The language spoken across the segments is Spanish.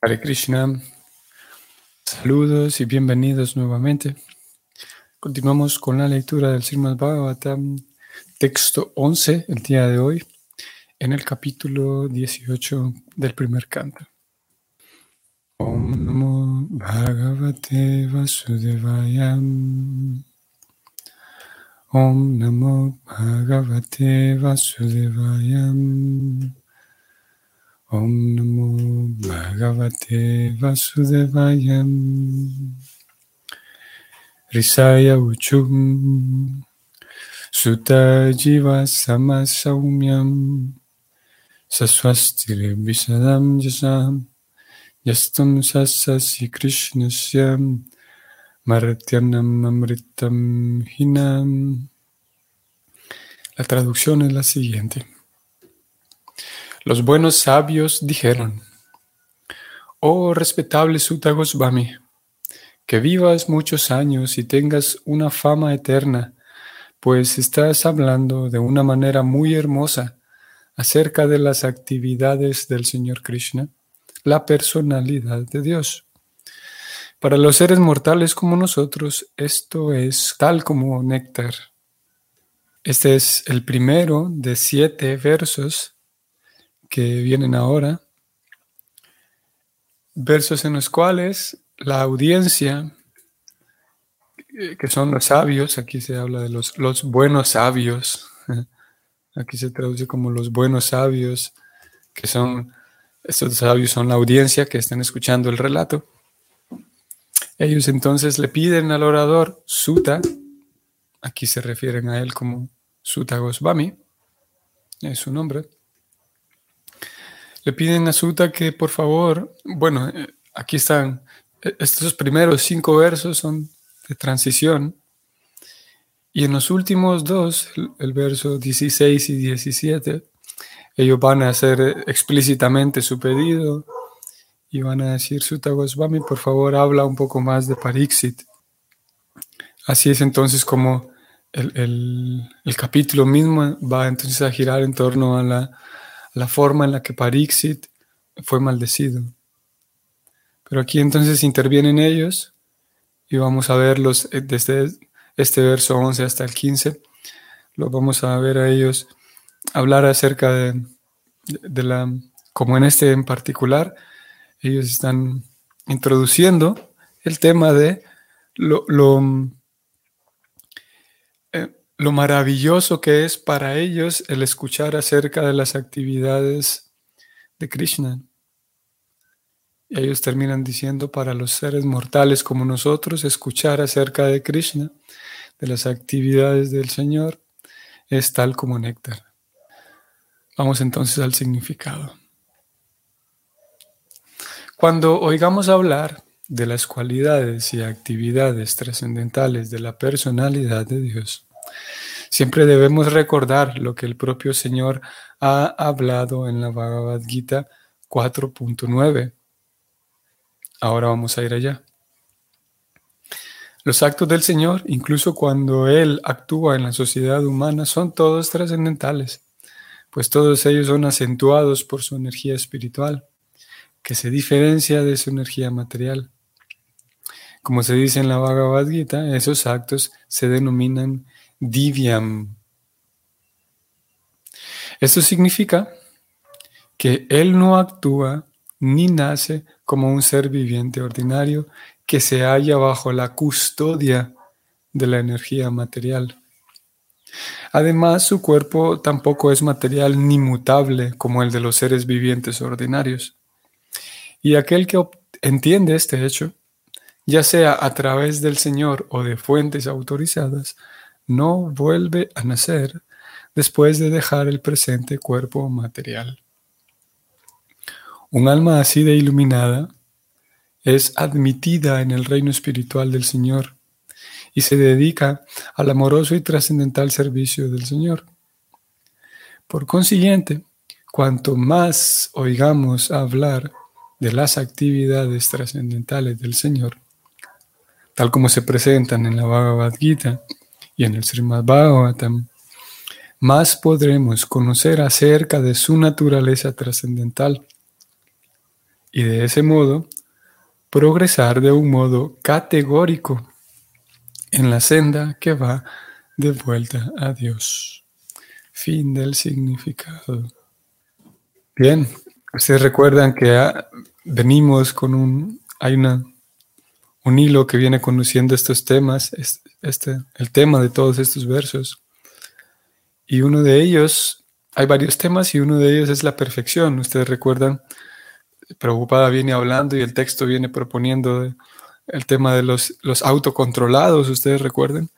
Hare Krishna, saludos y bienvenidos nuevamente. Continuamos con la lectura del Srimad Bhagavatam, texto 11, el día de hoy, en el capítulo 18 del primer canto. Om Namo Bhagavate Vasudevayam. Om Namo Bhagavate Vasudevayam. Om Namo Bhagavate Vasudevayam. Risaya Uchum. Sutta Jiva Samasaumyam. Saswastire Jasam. Yastam Sasasi Krishnasyam. Martyanam Amritam Hinam. La traducción es la siguiente. Los buenos sabios dijeron, Oh respetable Sutta Goswami, que vivas muchos años y tengas una fama eterna, pues estás hablando de una manera muy hermosa acerca de las actividades del Señor Krishna, la personalidad de Dios. Para los seres mortales como nosotros, esto es tal como néctar. Este es el primero de siete versos que vienen ahora. Versos en los cuales la audiencia, que son los sabios, aquí se habla de los, los buenos sabios, aquí se traduce como los buenos sabios, que son, estos sabios son la audiencia que están escuchando el relato ellos entonces le piden al orador Suta, aquí se refieren a él como Suta Goswami, es su nombre. Le piden a Suta que por favor, bueno, eh, aquí están, eh, estos primeros cinco versos son de transición. Y en los últimos dos, el verso 16 y 17, ellos van a hacer explícitamente su pedido y van a decir, Sutta Goswami, por favor, habla un poco más de Pariksit. Así es entonces como el, capítulo mismo va entonces a girar en torno a la, forma en la que Pariksit fue maldecido. Pero aquí entonces intervienen ellos y vamos a verlos eh, desde este verso 11 hasta el 15. Lo vamos a ver a ellos hablar acerca de, la, como en este en particular, ellos están introduciendo el tema de lo, lo, maravilloso que es para ellos el escuchar acerca de las actividades de Krishna. Y ellos terminan diciendo para los seres mortales como nosotros, escuchar acerca de Krishna, de las actividades del Señor, es tal como néctar. Vamos entonces al significado. Cuando oigamos hablar de las cualidades y actividades trascendentales de la personalidad de Dios, siempre debemos recordar lo que el propio Señor ha hablado en la Bhagavad Gita 4.9. Ahora vamos a ir allá. Los actos del Señor, incluso cuando Él actúa en la sociedad humana, son todos trascendentales, pues todos ellos son acentuados por su energía espiritual que se diferencia de su energía material. Como se dice en la Bhagavad Gita, esos actos se denominan divyam. Esto significa que Él no actúa ni nace como un ser viviente ordinario que se halla bajo la custodia de la energía material. Además, su cuerpo tampoco es material ni mutable como el de los seres vivientes ordinarios. Y aquel que entiende este hecho, ya sea a través del Señor o de fuentes autorizadas, no vuelve a nacer después de dejar el presente cuerpo material. Un alma así de iluminada es admitida en el reino espiritual del Señor y se dedica al amoroso y trascendental servicio del Señor. Por consiguiente, cuanto más oigamos hablar de las actividades trascendentales del Señor, tal como se presentan en la Bhagavad Gita y en el Srimad Bhagavatam, más podremos conocer acerca de su naturaleza trascendental y de ese modo progresar de un modo categórico en la senda que va de vuelta a Dios. Fin del significado. Bien, ustedes recuerdan que ah, venimos con un, hay una, un hilo que viene conduciendo estos temas, este, el tema de todos estos versos. Y uno de ellos, hay varios temas y uno de ellos es la perfección. Ustedes recuerdan, Preocupada viene hablando y el texto viene proponiendo el tema de los, los autocontrolados, ustedes recuerden.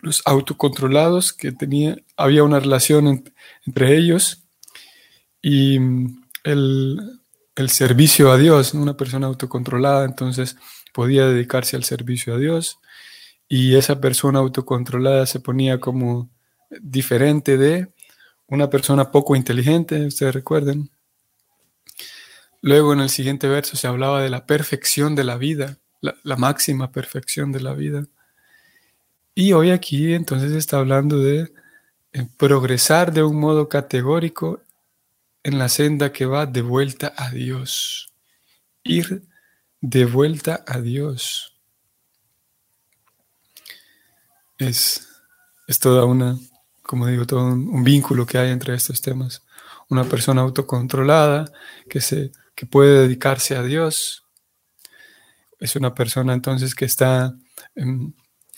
Los autocontrolados que tenía, había una relación entre ellos y el, el servicio a Dios, una persona autocontrolada, entonces podía dedicarse al servicio a Dios y esa persona autocontrolada se ponía como diferente de una persona poco inteligente, ustedes recuerden. Luego en el siguiente verso se hablaba de la perfección de la vida, la, máxima perfección de la vida. Y hoy aquí entonces está hablando de eh, progresar de un modo categórico en la senda que va de vuelta a Dios. Ir de vuelta a Dios. Es, es toda una, como digo, todo un, vínculo que hay entre estos temas. Una persona autocontrolada que, se, que puede dedicarse a Dios. Es una persona entonces que está em,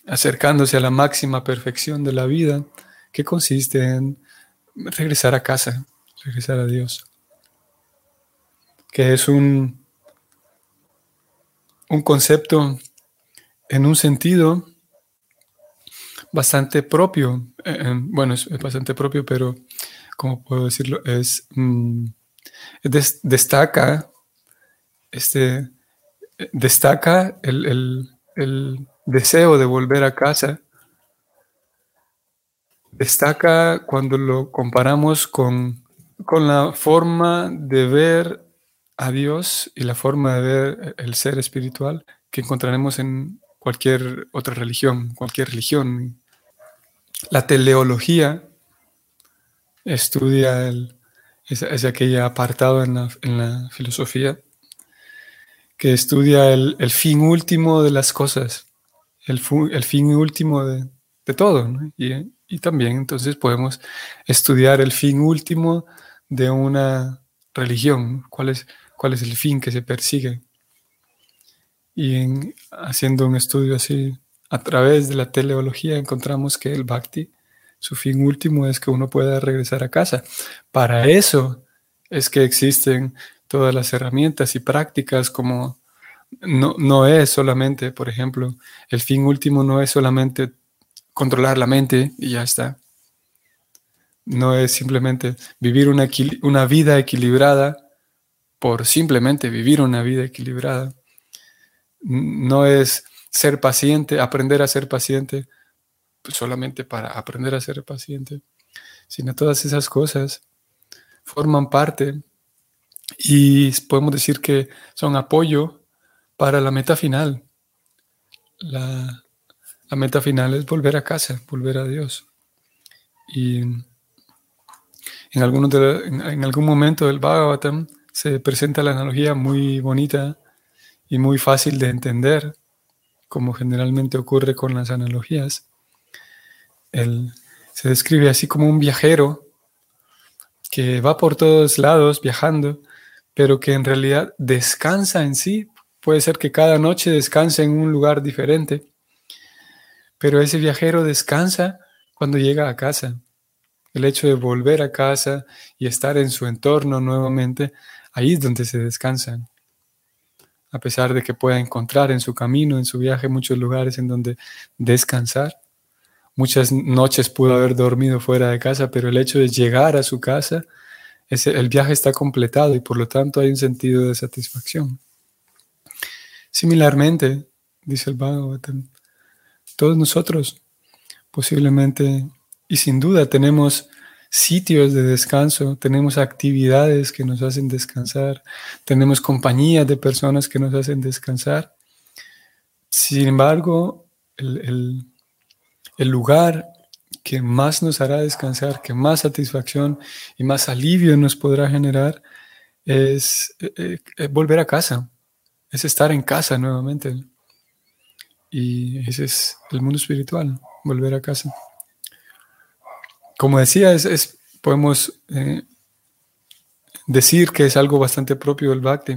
acercándose a la máxima perfección de la vida, que consiste en regresar a casa, regresar a Dios. Que es un, un concepto en un sentido bastante propio. Eh, bueno, es, bastante propio, pero ¿cómo puedo decirlo? Es mm, destaca este destaca el, deseo de volver a casa. Destaca cuando lo comparamos con, con la forma de ver a Dios y la forma de ver el ser espiritual que encontraremos en cualquier otra religión, cualquier religión. La teleología estudia el, es, aquella apartado en la, filosofía que estudia el, fin último de las cosas, el, el fin último de, todo. Y, y, también entonces podemos estudiar el fin último de una religión, cuál es, cuál es el fin que se persigue. Y en, haciendo un estudio así, a través de la teleología, encontramos que el bhakti, su fin último es que uno pueda regresar a casa. Para eso es que existen todas las herramientas y prácticas como no, no es solamente, por ejemplo, el fin último no es solamente controlar la mente y ya está. No es simplemente vivir una, una vida equilibrada por simplemente vivir una vida equilibrada. No es ser paciente, aprender a ser paciente pues, solamente para aprender a ser paciente, sino todas esas cosas forman parte y podemos decir que son apoyo para la meta final. La, meta final es volver a casa, volver a Dios. Y en, algunos en, algún momento del Bhagavatam se presenta la analogía muy bonita y muy fácil de entender, como generalmente ocurre con las analogías. Él se describe así como un viajero que va por todos lados viajando, pero que en realidad descansa en sí. Puede ser que cada noche descanse en un lugar diferente, pero ese viajero descansa cuando llega a casa. El hecho de volver a casa y estar en su entorno nuevamente, ahí es donde se descansan. A pesar de que pueda encontrar en su camino, en su viaje, muchos lugares en donde descansar, Muchas noches pudo haber dormido fuera de casa, pero el hecho de llegar a su casa, el viaje está completado y por lo tanto hay un sentido de satisfacción. Similarmente, dice el Bhagavatam, todos nosotros posiblemente y sin duda tenemos sitios de descanso, tenemos actividades que nos hacen descansar, tenemos compañías de personas que nos hacen descansar. Sin embargo, el, el lugar que más nos hará descansar, que más satisfacción y más alivio nos podrá generar, es, eh, eh, volver a casa, es estar en casa nuevamente. Y ese es el mundo espiritual, volver a casa. Como decía, podemos eh, decir que es algo bastante propio del Bhakti,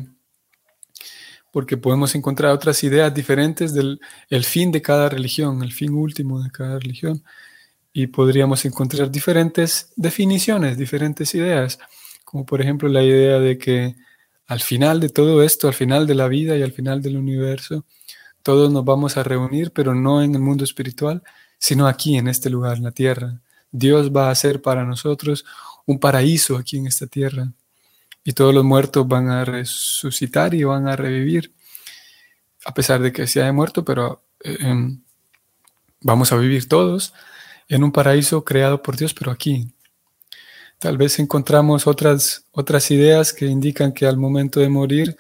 porque podemos encontrar otras ideas diferentes del el fin de cada religión, el fin último de cada religión, y podríamos encontrar diferentes definiciones, diferentes ideas, como por ejemplo la idea de que al final de todo esto, al final de la vida y al final del universo, todos nos vamos a reunir, pero no en el mundo espiritual, sino aquí, en este lugar, en la tierra. Dios va a hacer para nosotros un paraíso aquí en esta tierra y todos los muertos van a resucitar y van a revivir, a pesar de que se haya muerto, pero eh, em, vamos a vivir todos en un paraíso creado por Dios, pero aquí. Tal vez encontramos otras, otras ideas que indican que al momento de morir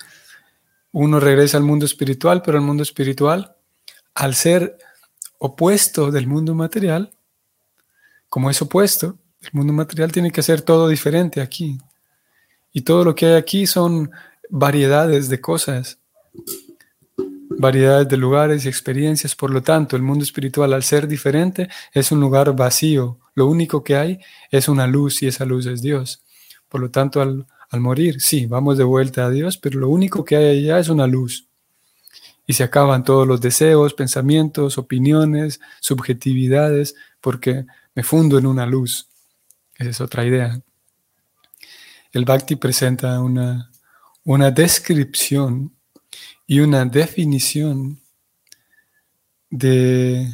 uno regresa al mundo espiritual, pero el mundo espiritual, al ser opuesto del mundo material, como es opuesto, el mundo material tiene que ser todo diferente aquí. Y todo lo que hay aquí son variedades de cosas, variedades de lugares y experiencias. Por lo tanto, el mundo espiritual, al ser diferente, es un lugar vacío. Lo único que hay es una luz y esa luz es Dios. Por lo tanto, al, morir, sí, vamos de vuelta a Dios, pero lo único que hay allá es una luz. Y se acaban todos los deseos, pensamientos, opiniones, subjetividades, porque me fundo en una luz. Esa es otra idea el Bhakti presenta una, una descripción y una definición de,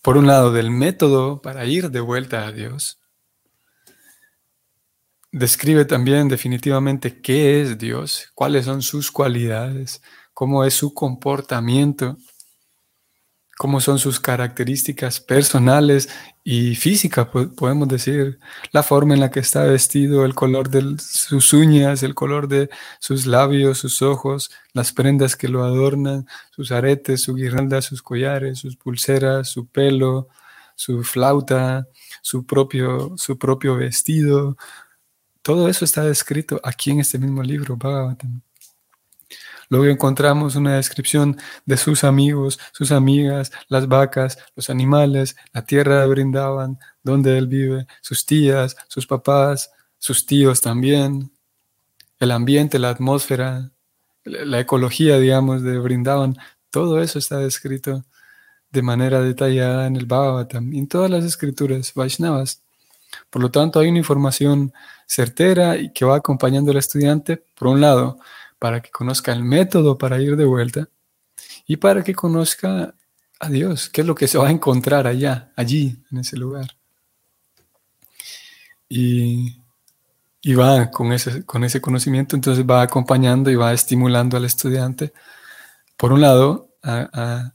por un lado, del método para ir de vuelta a Dios. Describe también definitivamente qué es Dios, cuáles son sus cualidades, cómo es su comportamiento cómo son sus características personales y físicas, podemos decir, la forma en la que está vestido, el color de sus uñas, el color de sus labios, sus ojos, las prendas que lo adornan, sus aretes, su guirnalda, sus collares, sus pulseras, su pelo, su flauta, su propio, su propio vestido. Todo eso está descrito aquí en este mismo libro, Bhagavatam. Luego encontramos una descripción de sus amigos, sus amigas, las vacas, los animales, la tierra de Brindaban, donde él vive, sus tías, sus papás, sus tíos también, el ambiente, la atmósfera, la ecología, digamos, de Brindaban. Todo eso está descrito de manera detallada en el Bhagavatam y en todas las escrituras Vaishnavas. Por lo tanto, hay una información certera y que va acompañando al estudiante, por un lado, para que conozca el método para ir de vuelta y para que conozca a Dios, qué es lo que se va a encontrar allá, allí, en ese lugar. Y, va con ese, con ese conocimiento, entonces va acompañando y va estimulando al estudiante, por un lado, a,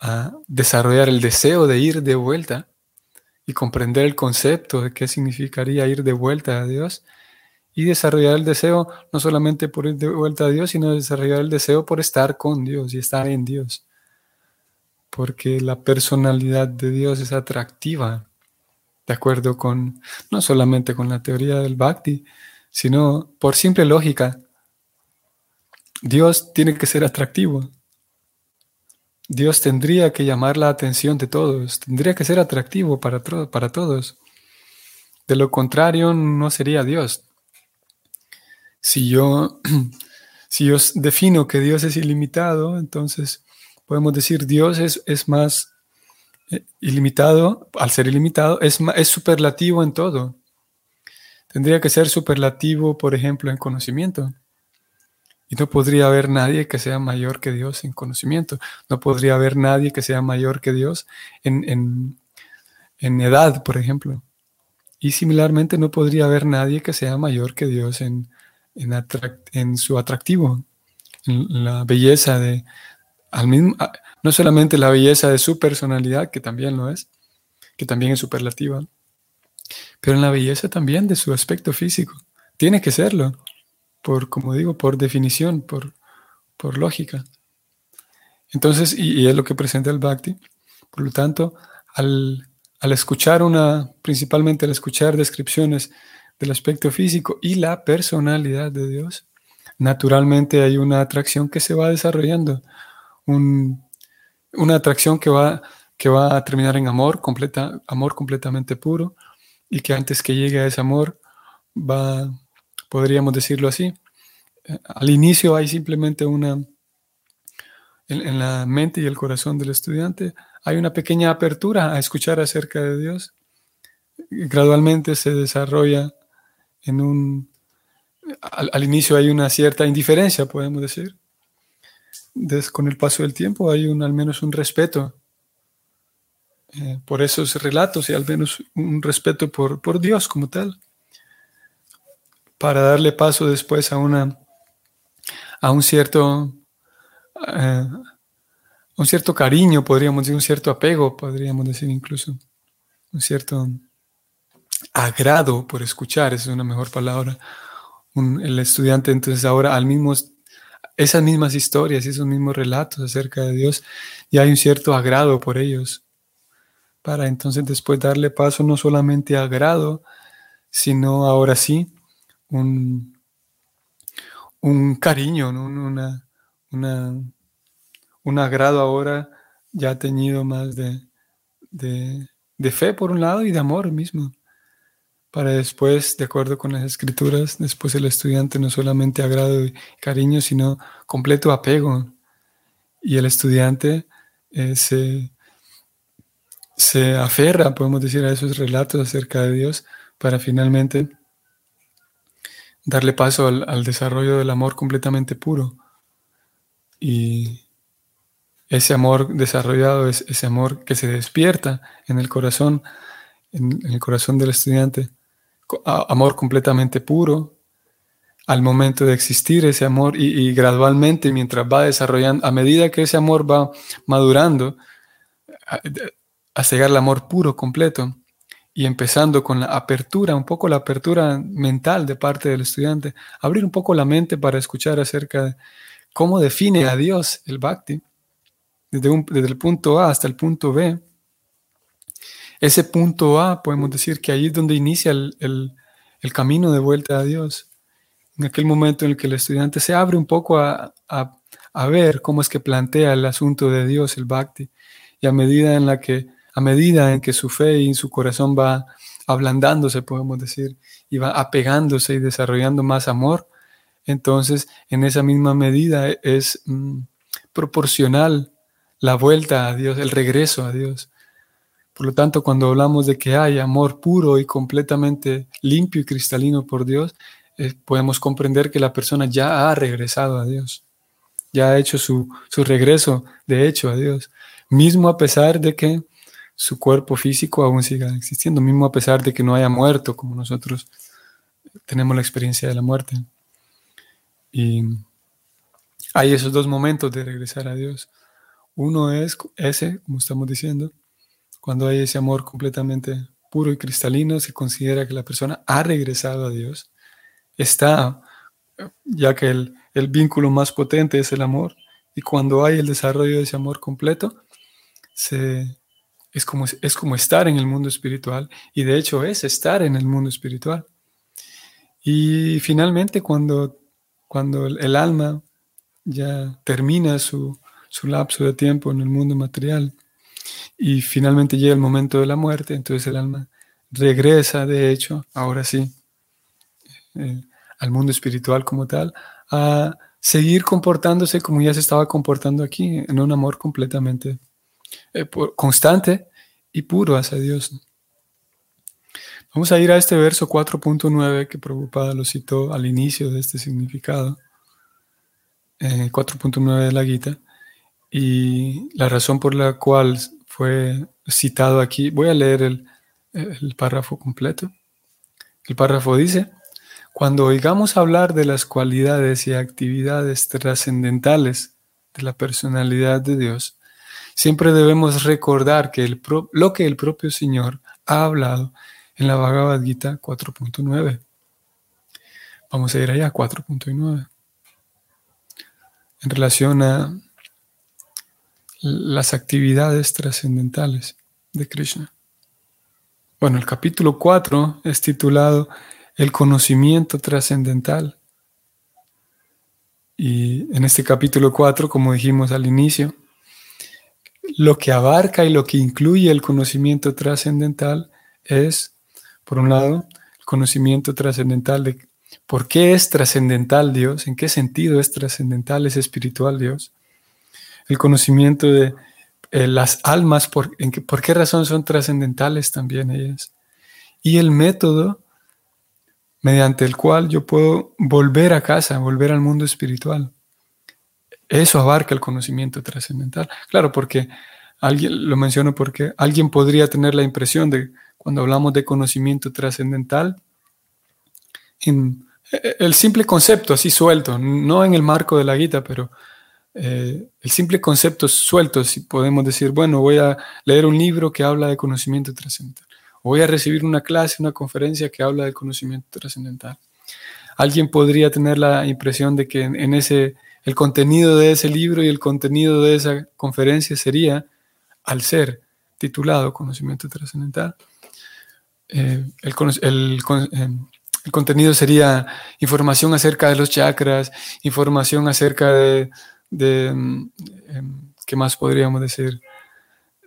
a desarrollar el deseo de ir de vuelta y comprender el concepto de qué significaría ir de vuelta a Dios y desarrollar el deseo no solamente por ir de vuelta a Dios, sino desarrollar el deseo por estar con Dios y estar en Dios. Porque la personalidad de Dios es atractiva, de acuerdo con, no solamente con la teoría del Bhakti, sino por simple lógica. Dios tiene que ser atractivo. Dios tendría que llamar la atención de todos, tendría que ser atractivo para, para todos. De lo contrario, no sería Dios. Si yo, si yo defino que Dios es ilimitado, entonces podemos decir Dios es, es más eh, ilimitado, al ser ilimitado, es, es superlativo en todo. Tendría que ser superlativo, por ejemplo, en conocimiento. Y no podría haber nadie que sea mayor que Dios en conocimiento. No podría haber nadie que sea mayor que Dios en, en, en edad, por ejemplo. Y similarmente no podría haber nadie que sea mayor que Dios en, en, su atractivo, en la belleza de, al mismo, no solamente la belleza de su personalidad, que también lo es, que también es superlativa, pero en la belleza también de su aspecto físico. Tiene que serlo, por, como digo, por definición, por, por lógica. Entonces, y, es lo que presenta el Bhakti, por lo tanto, al, al escuchar una, principalmente al escuchar descripciones del aspecto físico y la personalidad de Dios, naturalmente hay una atracción que se va desarrollando, una atracción que va, que va a terminar en amor, amor completamente puro, y que antes que llegue a ese amor va, podríamos decirlo así, eh, al inicio hay simplemente una, en, la mente y el corazón del estudiante, hay una pequeña apertura a escuchar acerca de Dios. Gradualmente se desarrolla en un, al, inicio hay una cierta indiferencia, podemos decir. con el paso del tiempo hay un, al menos un respeto eh, por esos relatos y al menos un respeto por, por Dios como tal, para darle paso después a una a un cierto, eh, un cierto cariño, podríamos decir, un cierto apego, podríamos decir incluso, un cierto agrado por escuchar, esa es una mejor palabra. el estudiante entonces ahora al mismo, esas mismas historias esos mismos relatos acerca de Dios, y hay un cierto agrado por ellos, para entonces después darle paso no solamente a agrado, sino ahora sí un, un cariño, una, un agrado ahora ya teñido más de, de, fe por un lado y de amor mismo. Para después, de acuerdo con las escrituras, después el estudiante no solamente agrado y cariño, sino completo apego. Y el estudiante eh, se, se aferra, podemos decir, a esos relatos acerca de Dios para finalmente darle paso al, desarrollo del amor completamente puro. Y ese amor desarrollado es ese amor que se despierta en el corazón, en, el corazón del estudiante, amor completamente puro, al momento de existir ese amor y, gradualmente mientras va desarrollando, a medida que ese amor va madurando, a, a llegar al amor puro completo, y empezando con la apertura, un poco la apertura mental de parte del estudiante, abrir un poco la mente para escuchar acerca de cómo define a Dios el bhakti, desde, el punto A hasta el punto B. Ese punto A, podemos decir que ahí es donde inicia el, camino de vuelta a Dios. En aquel momento en el que el estudiante se abre un poco a, a ver cómo es que plantea el asunto de Dios, el bhakti, y a medida en la que a medida en que su fe y su corazón va ablandándose, podemos decir, y va apegándose y desarrollando más amor, entonces en esa misma medida es mm, proporcional la vuelta a Dios, el regreso a Dios. Por lo tanto, cuando hablamos de que hay amor puro y completamente limpio y cristalino por Dios, eh, podemos comprender que la persona ya ha regresado a Dios, ya ha hecho su, su regreso de hecho a Dios, mismo a pesar de que su cuerpo físico aún siga existiendo, mismo a pesar de que no haya muerto, como nosotros tenemos la experiencia de la muerte. Y hay esos dos momentos de regresar a Dios. Uno es ese, como estamos diciendo, cuando hay ese amor completamente puro y cristalino, se considera que la persona ha regresado a Dios, está, ya que el, el vínculo más potente es el amor, y cuando hay el desarrollo de ese amor completo, se, es como, es como estar en el mundo espiritual y de hecho es estar en el mundo espiritual. Y finalmente cuando, cuando el alma ya termina su, su lapso de tiempo en el mundo material y finalmente llega el momento de la muerte, entonces el alma regresa, de hecho, ahora sí, eh, al mundo espiritual como tal, a seguir comportándose como ya se estaba comportando aquí, en un amor completamente eh, constante y puro hacia Dios. Vamos a ir a este verso 4.9 que Prabhupada lo citó al inicio de este significado, 4.9 eh, de la Gita, y la razón por la cual fue citado aquí, voy a leer el, párrafo completo. El párrafo dice, cuando oigamos hablar de las cualidades y actividades trascendentales de la personalidad de Dios, Siempre debemos recordar que lo que el propio Señor ha hablado en la Bhagavad Gita 4.9. Vamos a ir allá, 4.9. En relación a las actividades trascendentales de Krishna. Bueno, el capítulo 4 es titulado el conocimiento trascendental. Y en este capítulo 4, como dijimos al inicio, lo que abarca y lo que incluye el conocimiento trascendental es, por un lado, el conocimiento trascendental de por qué es trascendental Dios, en qué sentido es trascendental, es espiritual Dios. El conocimiento de eh, las almas, por, en por qué razón son trascendentales también ellas. Y el método mediante el cual yo puedo volver a casa, volver al mundo espiritual. Eso abarca el conocimiento trascendental. Claro, porque alguien, lo menciono porque alguien podría tener la impresión de, cuando hablamos de conocimiento trascendental, en el simple concepto así suelto, no en el marco de la guita, pero eh, el simple concepto suelto, si podemos decir, bueno, voy a leer un libro que habla de conocimiento trascendental, o voy a recibir una clase, una conferencia que habla de conocimiento trascendental. Alguien podría tener la impresión de que en ese el contenido de ese libro y el contenido de esa conferencia sería, al ser titulado Conocimiento Trascendental, eh, el, eh, el, contenido sería información acerca de los chakras, información acerca de, mm, em, ¿qué más podríamos decir?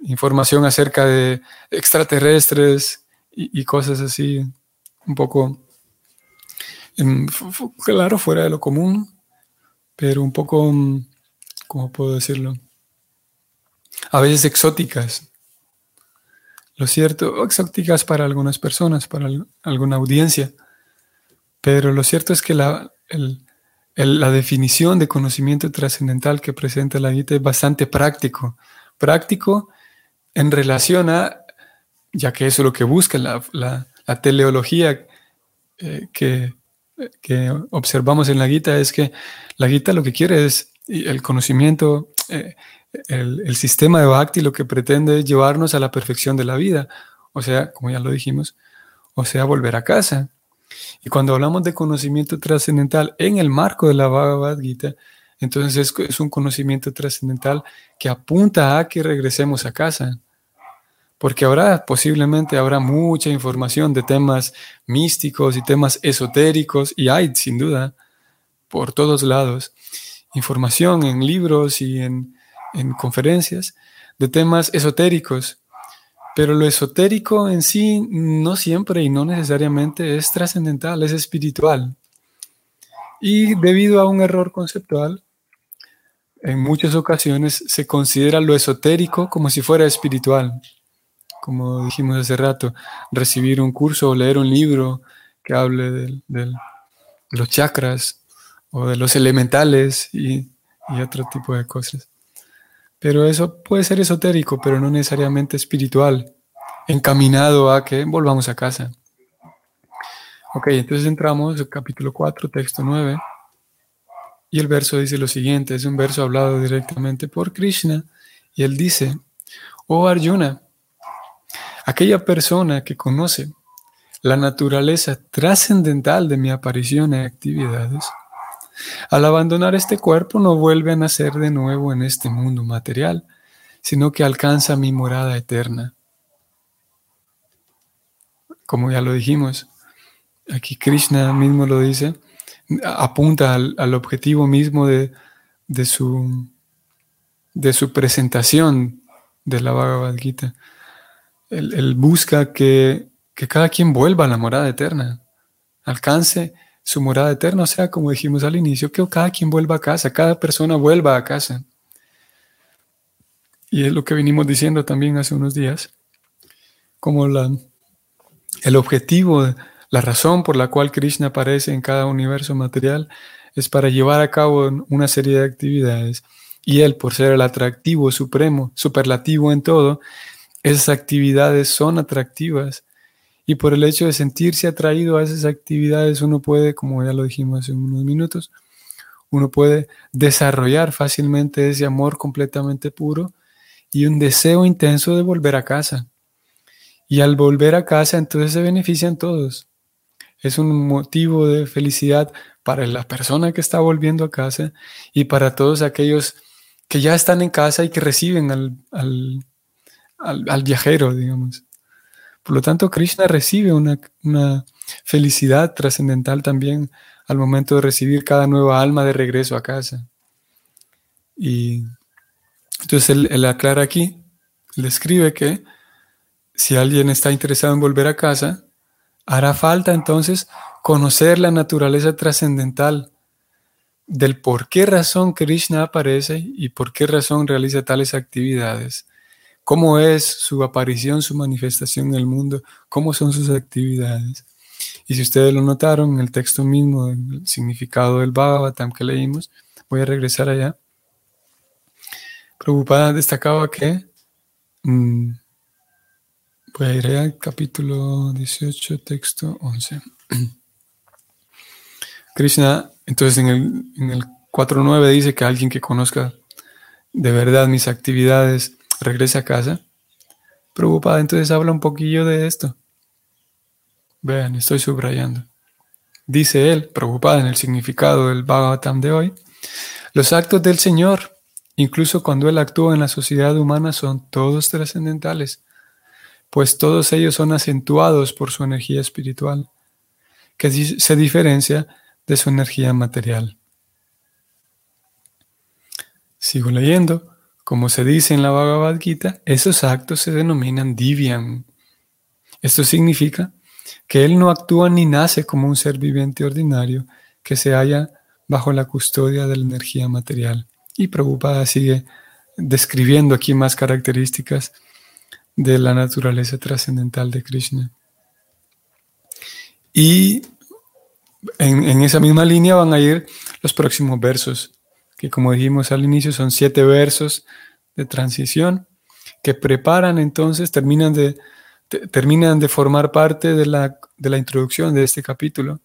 Información acerca de extraterrestres y, cosas así, un poco, em, claro, fuera de lo común, pero un poco, ¿cómo puedo decirlo? A veces exóticas. Lo cierto, exóticas para algunas personas, para alguna audiencia, pero lo cierto es que la, la definición de conocimiento trascendental que presenta la Gita es bastante práctico. Práctico en relación a, ya que eso es lo que busca la, teleología eh, que, que observamos en la Gita es que la Gita lo que quiere es el conocimiento, eh, el, sistema de Bhakti lo que pretende es llevarnos a la perfección de la vida, o sea, como ya lo dijimos, o sea, volver a casa. Y cuando hablamos de conocimiento trascendental en el marco de la Bhagavad Gita, entonces es, es un conocimiento trascendental que apunta a que regresemos a casa. Porque ahora posiblemente habrá mucha información de temas místicos y temas esotéricos, y hay sin duda por todos lados información en libros y en, conferencias de temas esotéricos, pero lo esotérico en sí no siempre y no necesariamente es trascendental, es espiritual. Y debido a un error conceptual, en muchas ocasiones se considera lo esotérico como si fuera espiritual como dijimos hace rato, recibir un curso o leer un libro que hable de, los chakras o de los elementales y, otro tipo de cosas. Pero eso puede ser esotérico, pero no necesariamente espiritual, encaminado a que volvamos a casa. Ok, entonces entramos al capítulo 4, texto 9, y el verso dice lo siguiente, es un verso hablado directamente por Krishna, y él dice, oh Arjuna, Aquella persona que conoce la naturaleza trascendental de mi aparición y actividades, al abandonar este cuerpo no vuelve a nacer de nuevo en este mundo material, sino que alcanza mi morada eterna. Como ya lo dijimos, aquí Krishna mismo lo dice, apunta al, objetivo mismo de, su, de su presentación de la Bhagavad Gita él, busca que, cada quien vuelva a la morada eterna, alcance su morada eterna, sea, como dijimos al inicio, que cada quien vuelva a casa, cada persona vuelva a casa. Y es lo que venimos diciendo también hace unos días, como la, el objetivo, la razón por la cual Krishna aparece en cada universo material es para llevar a cabo una serie de actividades. Y él, por ser el atractivo supremo, superlativo en todo, esas actividades son atractivas y por el hecho de sentirse atraído a esas actividades uno puede, como ya lo dijimos hace unos minutos, uno puede desarrollar fácilmente ese amor completamente puro y un deseo intenso de volver a casa. Y al volver a casa entonces se benefician todos. Es un motivo de felicidad para la persona que está volviendo a casa y para todos aquellos que ya están en casa y que reciben al, al al, viajero, digamos. Por lo tanto, Krishna recibe una, felicidad trascendental también al momento de recibir cada nueva alma de regreso a casa. Y entonces él, aclara aquí, le escribe que si alguien está interesado en volver a casa, hará falta entonces conocer la naturaleza trascendental del por qué razón Krishna aparece y por qué razón realiza tales actividades, cómo es su aparición, su manifestación en el mundo, cómo son sus actividades. Y si ustedes lo notaron en el texto mismo, el significado del Bhagavatam que leímos, voy a regresar allá. Prabhupada destacaba que, mm, voy a ir al capítulo 18, texto 11. Krishna, entonces en el, en el 4.9 dice que alguien que conozca de verdad mis actividades regrese a casa. Prabhupada entonces habla un poquillo de esto. Vean, estoy subrayando. Dice él, preocupada en el significado del Bhagavatam de hoy, los actos del Señor, incluso cuando Él actúa en la sociedad humana, son todos trascendentales, pues todos ellos son acentuados por su energía espiritual, que se diferencia de su energía material. Sigo leyendo. Como se dice en la Bhagavad Gita, esos actos se denominan divyam. Esto significa que Él no actúa ni nace como un ser viviente ordinario que se halla bajo la custodia de la energía material. Y Prabhupada sigue describiendo aquí más características de la naturaleza trascendental de Krishna. Y en, esa misma línea van a ir los próximos versos, que como dijimos al inicio son siete versos de transición que preparan entonces, terminan de terminan de formar parte de la, de la, introducción de este capítulo.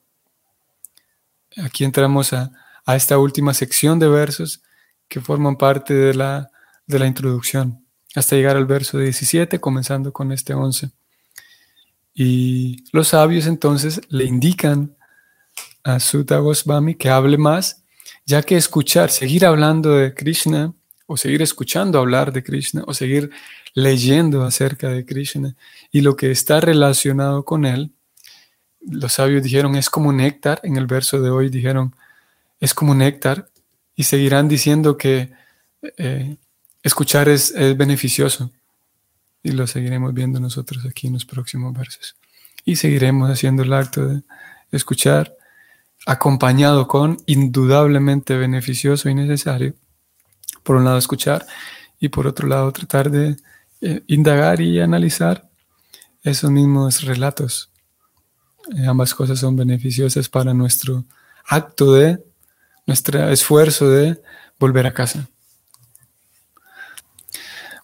Aquí entramos a, a, esta última sección de versos que forman parte de la, de la introducción, hasta llegar al verso 17, comenzando con este 11. Y los sabios entonces le indican a Sutta Goswami que hable más, ya que escuchar, seguir hablando de Krishna, o seguir escuchando hablar de Krishna, o seguir leyendo acerca de Krishna y lo que está relacionado con él, los sabios dijeron es como néctar, en el verso de hoy dijeron es como néctar y seguirán diciendo que eh, escuchar es, es beneficioso y lo seguiremos viendo nosotros aquí en los próximos versos. Y seguiremos haciendo el acto de escuchar acompañado con indudablemente beneficioso y necesario. Por un lado escuchar y por otro lado tratar de eh, indagar y analizar esos mismos relatos. Eh, ambas cosas son beneficiosas para nuestro acto de, nuestro esfuerzo de volver a casa.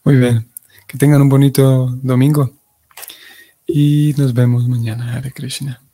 Muy bien, que tengan un bonito domingo y nos vemos mañana, Hare Krishna.